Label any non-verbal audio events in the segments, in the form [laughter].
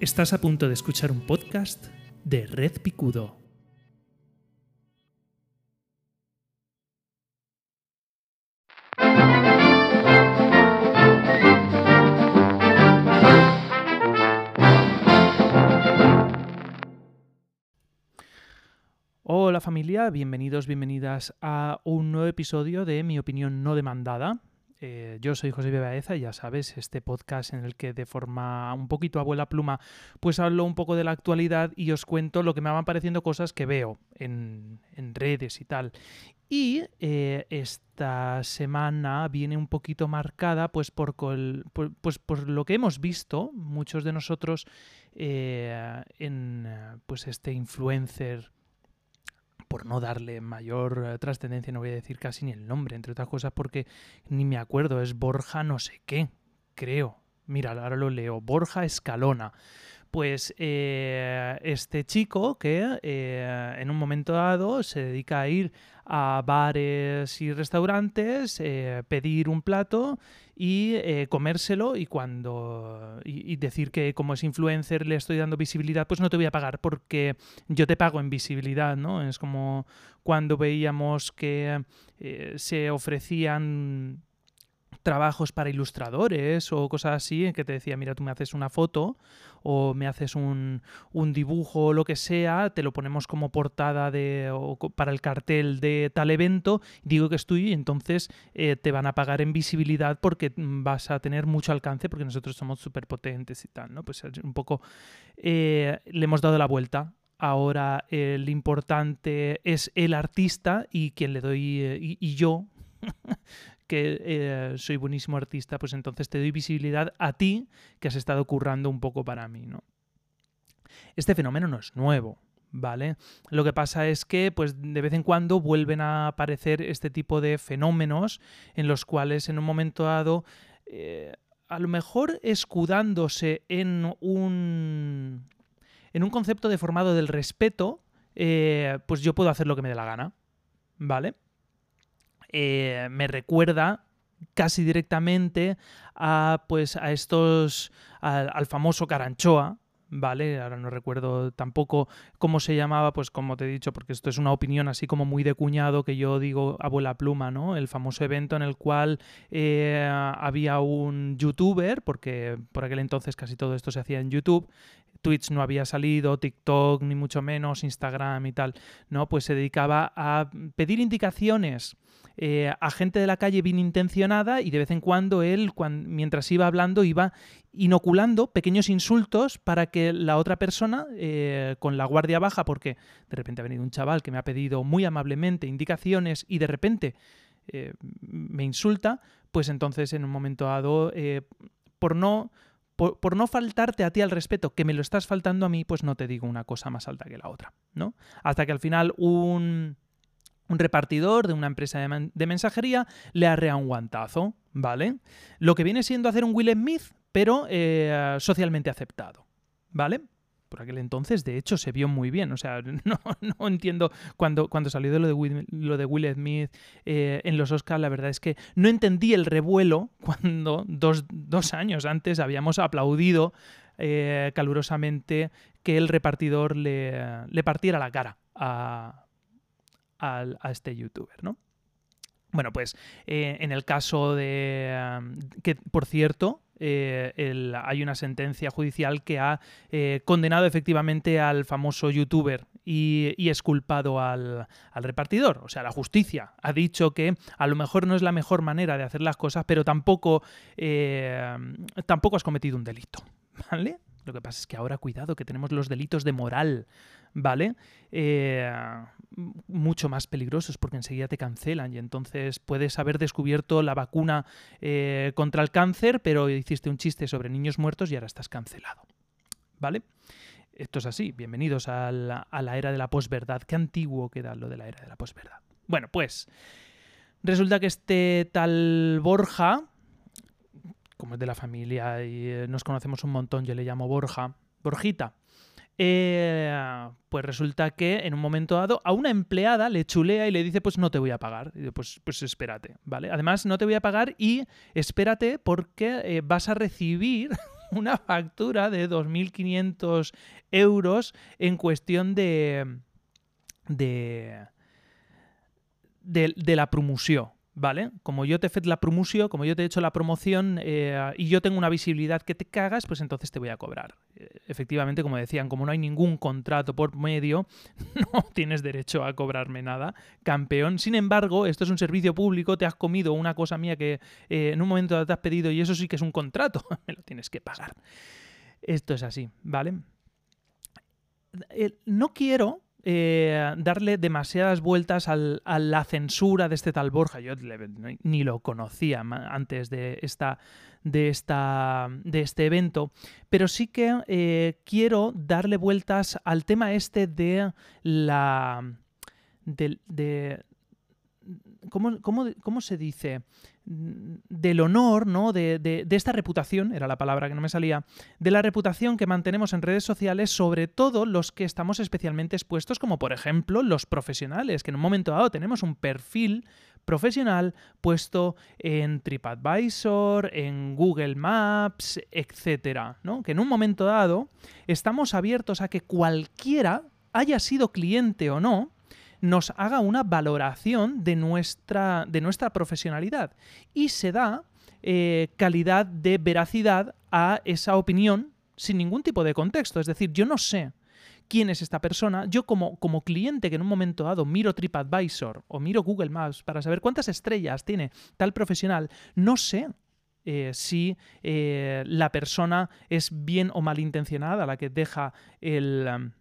Estás a punto de escuchar un podcast de Red Picudo. Hola familia, bienvenidos, bienvenidas a un nuevo episodio de Mi opinión no demandada. Eh, yo soy José Bebaeza ya sabes, este podcast en el que de forma un poquito abuela pluma, pues hablo un poco de la actualidad y os cuento lo que me van pareciendo cosas que veo en, redes y tal. Y eh, esta semana viene un poquito marcada pues por, pues por lo que hemos visto muchos de nosotros eh, en pues este influencer por no darle mayor eh, trascendencia, no voy a decir casi ni el nombre, entre otras cosas porque ni me acuerdo, es Borja no sé qué, creo. Mira, ahora lo leo, Borja Escalona. Pues eh, este chico que eh, en un momento dado se dedica a ir a bares y restaurantes, eh, pedir un plato y comérselo y cuando y, decir que como es influencer le estoy dando visibilidad, pues no te voy a pagar porque yo te pago en visibilidad, ¿no? Es como cuando veíamos que se ofrecían trabajos para ilustradores o cosas así, en que te decía, mira, tú me haces una foto o me haces un, dibujo o lo que sea, te lo ponemos como portada de, o para el cartel de tal evento, digo que estoy y entonces eh, te van a pagar en visibilidad porque vas a tener mucho alcance porque nosotros somos súper potentes y tal, ¿no? Pues un poco eh, le hemos dado la vuelta ahora el importante es el artista y quien le doy eh, y, yo que eh, soy buenísimo artista, pues entonces te doy visibilidad a ti que has estado currando un poco para mí, ¿no? Este fenómeno no es nuevo, ¿vale? Lo que pasa es que, pues, de vez en cuando vuelven a aparecer este tipo de fenómenos en los cuales en un momento dado, eh, a lo mejor escudándose en un, en un concepto deformado del respeto, eh, pues yo puedo hacer lo que me dé la gana, ¿vale? Eh, me recuerda casi directamente a pues a estos al, famoso Caranchoa ¿vale? Ahora no recuerdo tampoco cómo se llamaba, pues como te he dicho, porque esto es una opinión así como muy de cuñado que yo digo abuela pluma, ¿no? El famoso evento en el cual eh, había un youtuber, porque por aquel entonces casi todo esto se hacía en YouTube, Twitch no había salido, TikTok ni mucho menos, Instagram y tal, ¿no? Pues se dedicaba a pedir indicaciones eh, a gente de la calle bien intencionada y de vez en cuando él, mientras iba hablando, iba inoculando pequeños insultos para que la otra persona, eh, con la guardia baja, porque de repente ha venido un chaval que me ha pedido muy amablemente indicaciones y de repente eh, me insulta, pues entonces en un momento dado, por no por, no faltarte a ti al respeto, que me lo estás faltando a mí, pues no te digo una cosa más alta que la otra, ¿no? Hasta que al final un, repartidor de una empresa de, mensajería le arrea un guantazo, ¿vale? Lo que viene siendo hacer un Will Smith, pero eh, socialmente aceptado, ¿vale? Por aquel entonces, de hecho, se vio muy bien. O sea, [laughs] no, no entiendo cuando, cuando salió de lo de Will, lo de Will Smith eh, en los Oscars, la verdad es que no entendí el revuelo cuando dos, años antes habíamos aplaudido eh, calurosamente que el repartidor le, le partiera la cara a, a este youtuber, ¿no? Bueno, pues eh, en el caso de... que, por cierto, eh, hay una sentencia judicial que ha eh, condenado efectivamente al famoso youtuber y, y esculpado al, al, repartidor. O sea, la justicia ha dicho que a lo mejor no es la mejor manera de hacer las cosas, pero tampoco, tampoco has cometido un delito. [laughs] ¿Vale? Lo que pasa es que ahora cuidado, que tenemos los delitos de moral, ¿vale? Eh, mucho más peligrosos porque enseguida te cancelan y entonces puedes haber descubierto la vacuna eh, contra el cáncer, pero hiciste un chiste sobre niños muertos y ahora estás cancelado, ¿vale? Esto es así, bienvenidos a la, a la era de la posverdad. Qué antiguo queda lo de la era de la posverdad. Bueno, pues resulta que este tal Borja, como es de la familia y eh, nos conocemos un montón, yo le llamo Borja, Borjita. Eh, pues resulta que en un momento dado a una empleada le chulea y le dice pues no te voy a pagar. Pues, pues espérate, ¿vale? Además no te voy a pagar y espérate porque eh, vas a recibir [laughs] una factura de 2.500 euros en cuestión de, de, de, de la promoción. ¿Vale? Como yo te he la promoción, como yo te he hecho la promoción eh, y yo tengo una visibilidad que te cagas, pues entonces te voy a cobrar. Eh, efectivamente, como decían, como no hay ningún contrato por medio, [laughs] no tienes derecho a cobrarme nada, campeón. Sin embargo, esto es un servicio público, te has comido una cosa mía que eh, en un momento te has pedido y eso sí que es un contrato, [laughs] me lo tienes que pagar. Esto es así, ¿vale? No quiero eh, darle demasiadas vueltas a la censura de este tal Borja. Yo ni lo conocía antes de, esta, de, esta, de este evento, pero sí que eh, quiero darle vueltas al tema este de la... de, ¿cómo, cómo se dice? del honor, ¿no? De, esta reputación, era la palabra que no me salía, de la reputación que mantenemos en redes sociales, sobre todo los que estamos especialmente expuestos, como por ejemplo los profesionales, que en un momento dado tenemos un perfil profesional puesto en TripAdvisor, en Google Maps, etcétera, ¿no? Que en un momento dado estamos abiertos a que cualquiera, haya sido cliente o no, nos haga una valoración de nuestra, de nuestra profesionalidad y se da eh, calidad de veracidad a esa opinión sin ningún tipo de contexto. Es decir, yo no sé quién es esta persona. Yo como, como cliente que en un momento dado miro TripAdvisor o miro Google Maps para saber cuántas estrellas tiene tal profesional, no sé eh, si eh, la persona es bien o malintencionada la que deja el,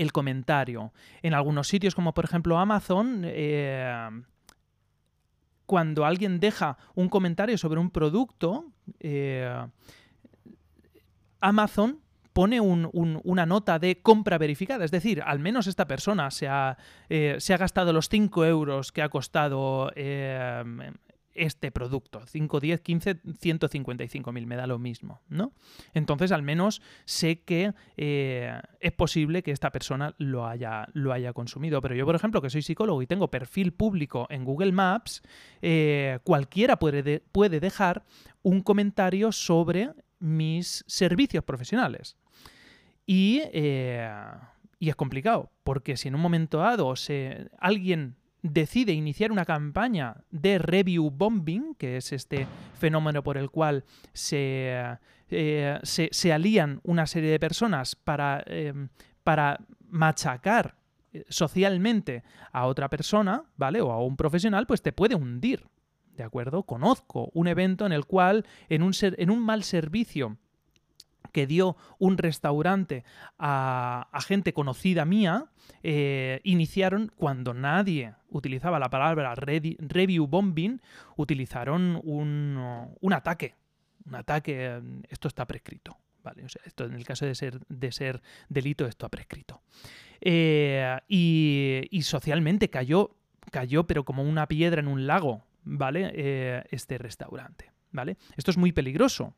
el comentario. En algunos sitios, como por ejemplo Amazon, eh, cuando alguien deja un comentario sobre un producto, eh, Amazon pone una nota de compra verificada. Es decir, al menos esta persona se ha, eh, se ha gastado los 5 euros que ha costado este producto. 5, 10, 15, 155 mil, me da lo mismo, ¿no? Entonces, al menos sé que eh, es posible que esta persona lo haya, lo haya consumido. Pero yo, por ejemplo, que soy psicólogo y tengo perfil público en Google Maps, eh, cualquiera puede, puede dejar un comentario sobre mis servicios profesionales. Y, eh, y es complicado, porque si en un momento dado se, alguien decide iniciar una campaña de review bombing, que es este fenómeno por el cual se, eh, se, alían una serie de personas para, em, para machacar eh, socialmente a otra persona, ¿vale? O a un profesional, pues te puede hundir. ¿De acuerdo? Conozco un evento en el cual, en un, en un mal servicio que dio un restaurante a, gente conocida mía, eh, iniciaron, cuando nadie utilizaba la palabra review bombing, utilizaron un, ataque. Un ataque, esto está prescrito. ¿vale? esto en el caso de ser, de ser delito, esto ha prescrito. Eh, y, socialmente cayó, cayó, pero como una piedra en un lago, ¿vale? Eh, este restaurante. ¿Vale? Esto es muy peligroso,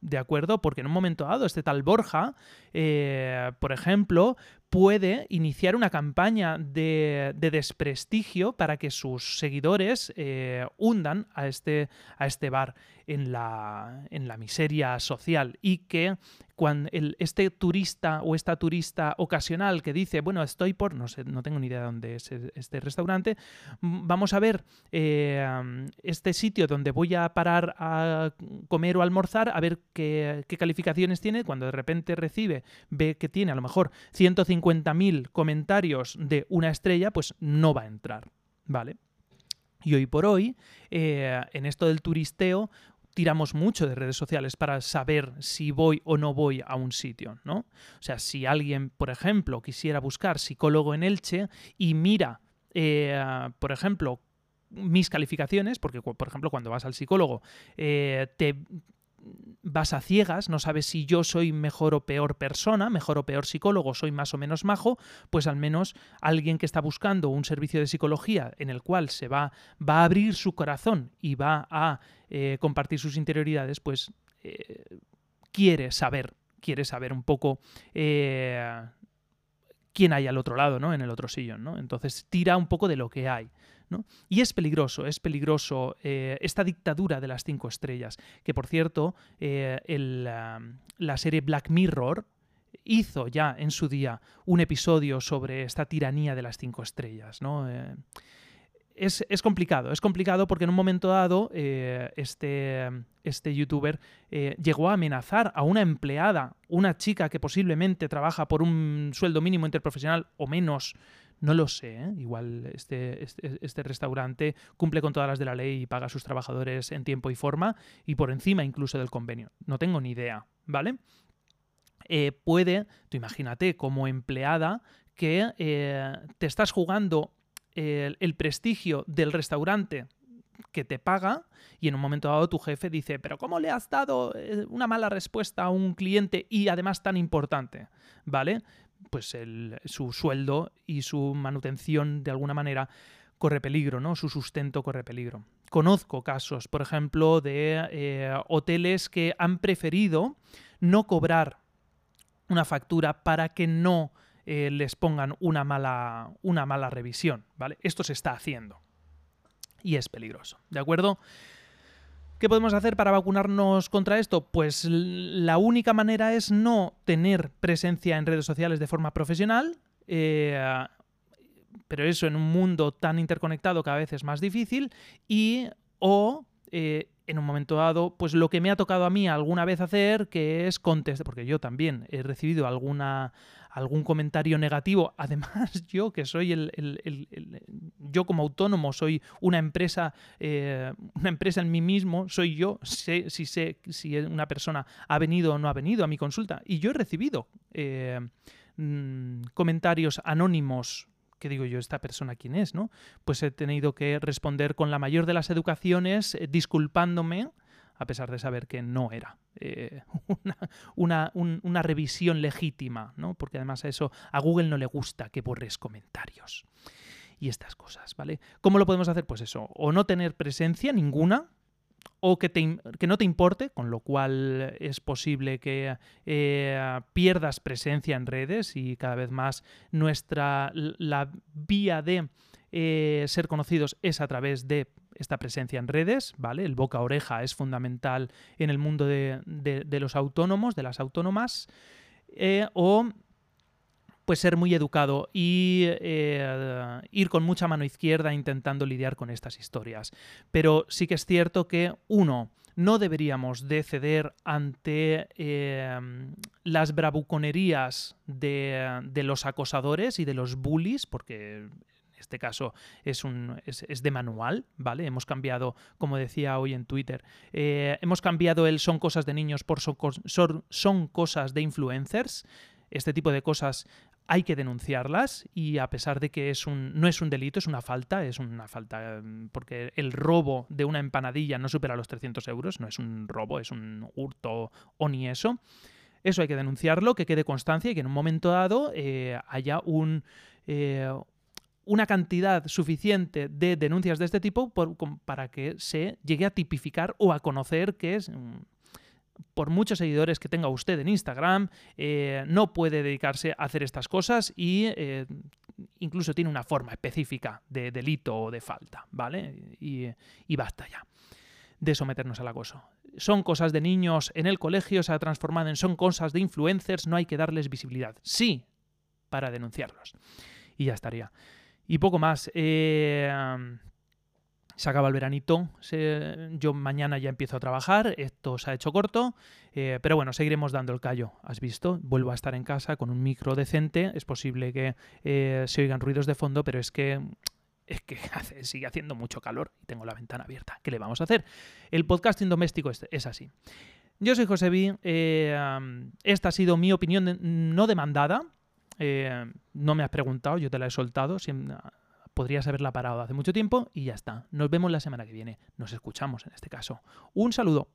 ¿de acuerdo? Porque en un momento dado este tal Borja, eh, por ejemplo, puede iniciar una campaña de, desprestigio para que sus seguidores eh, hundan a este, a este bar en la, en la miseria social y que cuando este turista o esta turista ocasional que dice, bueno, estoy por, no sé, no tengo ni idea de dónde es este restaurante, vamos a ver eh, este sitio donde voy a parar a comer o almorzar, a ver qué, qué calificaciones tiene, cuando de repente recibe, ve que tiene a lo mejor 150.000 comentarios de una estrella, pues no va a entrar, ¿vale? Y hoy por hoy, eh, en esto del turisteo, tiramos mucho de redes sociales para saber si voy o no voy a un sitio, ¿no? O sea, si alguien, por ejemplo, quisiera buscar psicólogo en Elche y mira, eh, por ejemplo, mis calificaciones, porque por ejemplo cuando vas al psicólogo eh, te, vas a ciegas, no sabes si yo soy mejor o peor persona, mejor o peor psicólogo, soy más o menos majo, pues al menos alguien que está buscando un servicio de psicología en el cual se va, va a abrir su corazón y va a eh, compartir sus interioridades, pues eh, quiere saber, quiere saber un poco eh, quién hay al otro lado, ¿no? En el otro sillón, ¿no? Entonces tira un poco de lo que hay. Y es peligroso, es peligroso eh, esta dictadura de las cinco estrellas, que por cierto, eh, la serie Black Mirror, hizo ya en su día un episodio sobre esta tiranía de las cinco estrellas, ¿no? Eh, es, complicado, es complicado porque en un momento dado este, este youtuber llegó a amenazar a una empleada, una chica que posiblemente trabaja por un sueldo mínimo interprofesional o menos, no lo sé, ¿eh? igual este, este, este, restaurante cumple con todas las de la ley y paga a sus trabajadores en tiempo y forma y por encima incluso del convenio. No tengo ni idea, ¿vale? puede, tú imagínate como empleada que te estás jugando el, prestigio del restaurante que te paga y en un momento dado tu jefe dice, pero ¿cómo le has dado eh, una mala respuesta a un cliente y además tan importante? ¿Vale? Pues su sueldo y su manutención de alguna manera corre peligro, ¿no? Su sustento corre peligro. Conozco casos, por ejemplo, de eh, hoteles que han preferido no cobrar una factura para que no eh, les pongan una mala, una mala revisión, ¿vale? Esto se está haciendo y es peligroso, ¿de acuerdo? ¿Qué podemos hacer para vacunarnos contra esto? Pues la única manera es no tener presencia en redes sociales de forma profesional, eh, pero eso en un mundo tan interconectado cada vez es más difícil, y o eh, en un momento dado, pues lo que me ha tocado a mí alguna vez hacer, que es contestar, porque yo también he recibido alguna, algún comentario negativo. [laughs] Además, yo que soy el, yo como autónomo soy una empresa, eh, una empresa en mí mismo, soy yo, sé si sé si una persona ha venido o no ha venido a mi consulta. Y yo he recibido eh, mm, comentarios anónimos. ¿Qué digo yo? ¿Esta persona quién es? ¿no? Pues he tenido que responder con la mayor de las educaciones, eh, disculpándome a pesar de saber que no era eh, [laughs] una, una, revisión legítima, ¿no? Porque además a eso a Google no le gusta que borres comentarios y estas cosas, ¿vale? ¿Cómo lo podemos hacer? Pues eso, o no tener presencia ninguna, o que, que, no te importe, con lo cual es posible que eh, pierdas presencia en redes y cada vez más nuestra la vía de eh, ser conocidos es a través de esta presencia en redes, ¿vale? El boca a oreja es fundamental en el mundo de, los autónomos, de las autónomas, eh, o pues ser muy educado y eh, ir con mucha mano izquierda intentando lidiar con estas historias. Pero sí que es cierto que, uno, no deberíamos de ceder ante eh, las bravuconerías de, de, los acosadores y de los bullies, porque este caso es, un, es, de manual, ¿vale? Hemos cambiado, como decía hoy en Twitter, eh, hemos cambiado el son cosas de niños por son, son, cosas de influencers. Este tipo de cosas hay que denunciarlas y a pesar de que es un, no es un delito, es una falta, es una falta mm, porque el robo de una empanadilla no supera los 300 euros, no es un robo, es un hurto o ni eso. Eso hay que denunciarlo, que quede constancia y que en un momento dado eh, haya un, eh, una cantidad suficiente de denuncias de este tipo para que se llegue a tipificar o a conocer que es mm, por muchos seguidores que tenga usted en Instagram, eh, no puede dedicarse a hacer estas cosas y eh, incluso tiene una forma específica de delito o de falta, ¿vale? Y, y, basta ya de someternos al acoso. Son cosas de niños en el colegio, se ha transformado en son cosas de influencers, no hay que darles visibilidad. Sí, para denunciarlos. Y ya estaría. Y poco más. Eh, se acaba el veranito. yo mañana ya empiezo a trabajar. Esto se ha hecho corto. Eh, pero bueno, seguiremos dando el callo. Has visto, vuelvo a estar en casa con un micro decente. Es posible que eh, se oigan ruidos de fondo, pero es que es que [laughs] sigue haciendo mucho calor y tengo la ventana abierta. ¿Qué le vamos a hacer? El podcasting doméstico es, es así. Yo soy José B. esta ha sido mi opinión no demandada. Eh, no me has preguntado, yo te la he soltado. podrías haberla parado hace mucho tiempo y ya está. Nos vemos la semana que viene. Nos escuchamos en este caso. Un saludo.